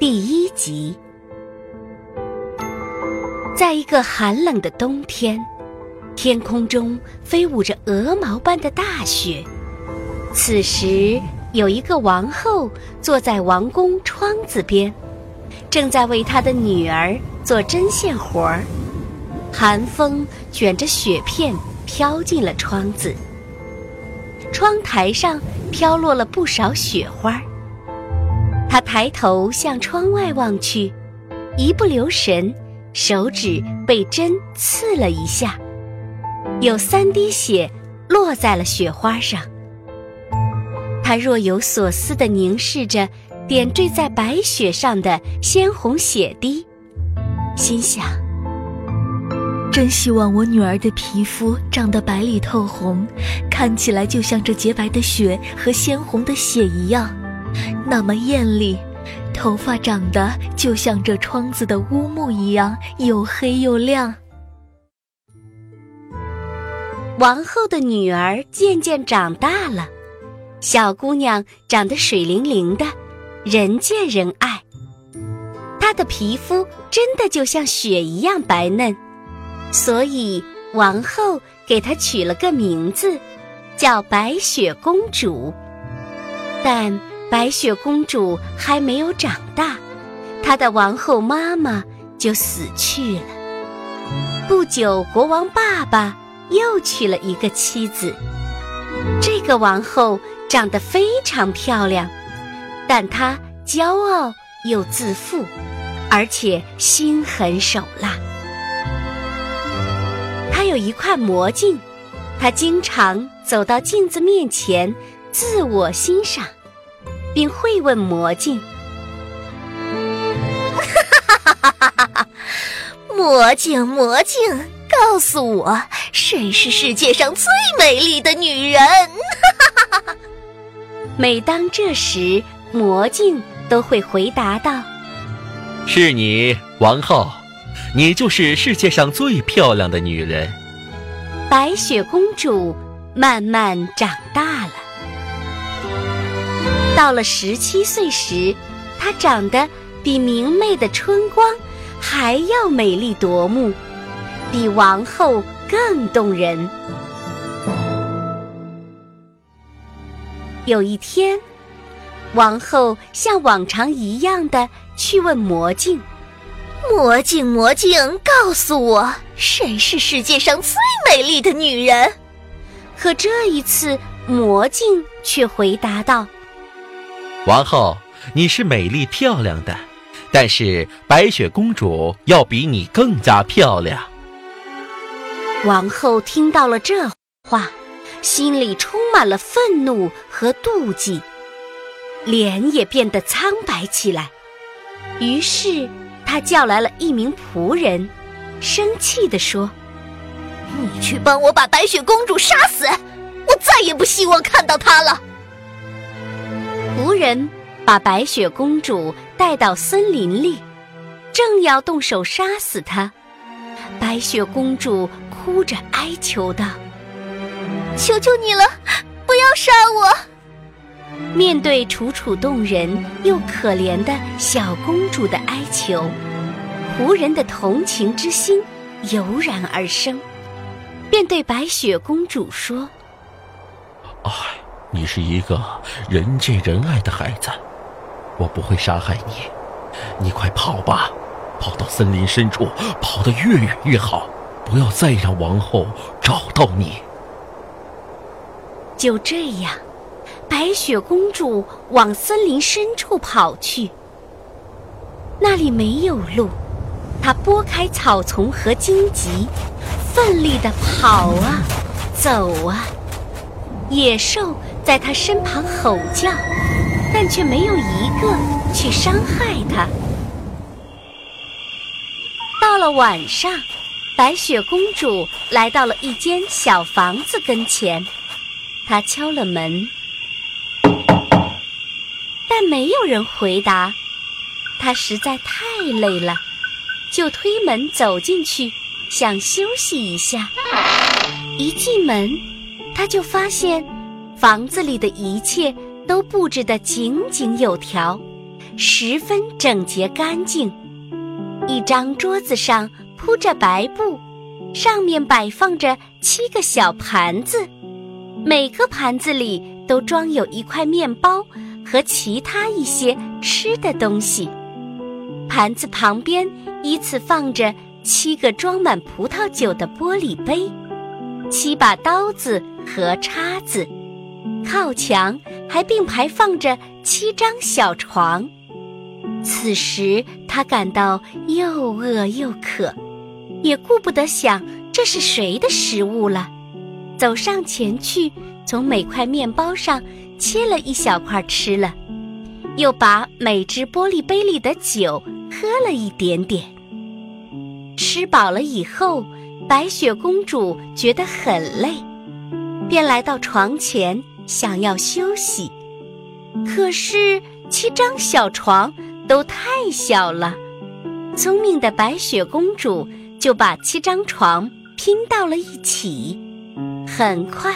第一集，在一个寒冷的冬天，天空中飞舞着鹅毛般的大雪。此时，有一个王后坐在王宫窗子边，正在为她的女儿做针线活儿。寒风卷着雪片飘进了窗子，窗台上飘落了不少雪花。他抬头向窗外望去，一不留神，手指被针刺了一下，有三滴血落在了雪花上。他若有所思地凝视着点缀在白雪上的鲜红血滴，心想：真希望我女儿的皮肤长得白里透红，看起来就像这洁白的雪和鲜红的血一样。那么艳丽，头发长得就像这窗子的乌木一样又黑又亮。王后的女儿渐渐长大了，小姑娘长得水灵灵的，人见人爱。她的皮肤真的就像雪一样白嫩，所以王后给她取了个名字，叫白雪公主。但。白雪公主还没有长大，她的王后妈妈就死去了。不久，国王爸爸又娶了一个妻子。这个王后长得非常漂亮，但她骄傲又自负，而且心狠手辣。她有一块魔镜，她经常走到镜子面前自我欣赏。并会问魔镜：“哈哈哈哈哈哈！魔镜，魔镜，告诉我，谁是世界上最美丽的女人？”哈哈哈哈每当这时，魔镜都会回答道：“是你，王后，你就是世界上最漂亮的女人。”白雪公主慢慢长大了。到了十七岁时，她长得比明媚的春光还要美丽夺目，比王后更动人。有一天，王后像往常一样的去问魔镜：“魔镜，魔镜，告诉我，谁是世界上最美丽的女人？”可这一次，魔镜却回答道。王后，你是美丽漂亮的，但是白雪公主要比你更加漂亮。王后听到了这话，心里充满了愤怒和妒忌，脸也变得苍白起来。于是，她叫来了一名仆人，生气地说：“你去帮我把白雪公主杀死，我再也不希望看到她了。”仆人把白雪公主带到森林里，正要动手杀死她，白雪公主哭着哀求道：“求求你了，不要杀我！”面对楚楚动人又可怜的小公主的哀求，仆人的同情之心油然而生，便对白雪公主说：“哎。”你是一个人见人爱的孩子，我不会杀害你。你快跑吧，跑到森林深处，跑得越远越好，不要再让王后找到你。就这样，白雪公主往森林深处跑去。那里没有路，她拨开草丛和荆棘，奋力地跑啊，走啊。野兽在他身旁吼叫，但却没有一个去伤害他。到了晚上，白雪公主来到了一间小房子跟前，她敲了门，但没有人回答。她实在太累了，就推门走进去，想休息一下。一进门，她就发现房子里的一切都布置得井井有条，十分整洁干净。一张桌子上铺着白布，上面摆放着七个小盘子，每个盘子里都装有一块面包和其他一些吃的东西。盘子旁边依次放着七个装满葡萄酒的玻璃杯，七把刀子和叉子，靠墙还并排放着七张小床。此时，他感到又饿又渴，也顾不得想这是谁的食物了。走上前去，从每块面包上切了一小块吃了，又把每只玻璃杯里的酒喝了一点点。吃饱了以后，白雪公主觉得很累，便来到床前想要休息，可是七张小床。都太小了，聪明的白雪公主就把七张床拼到了一起，很快，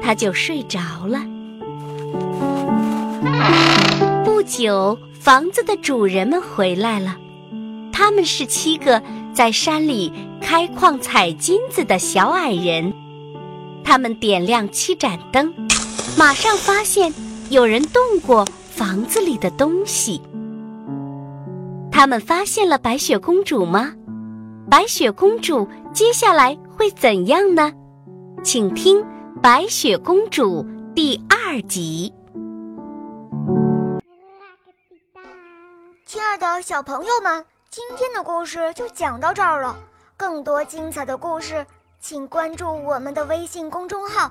她就睡着了。不久，房子的主人们回来了，他们是七个在山里开矿采金子的小矮人。他们点亮七盏灯，马上发现有人动过房子里的东西。他们发现了白雪公主吗？白雪公主接下来会怎样呢？请听《白雪公主》第二集。亲爱的小朋友们，今天的故事就讲到这儿了。更多精彩的故事，请关注我们的微信公众号，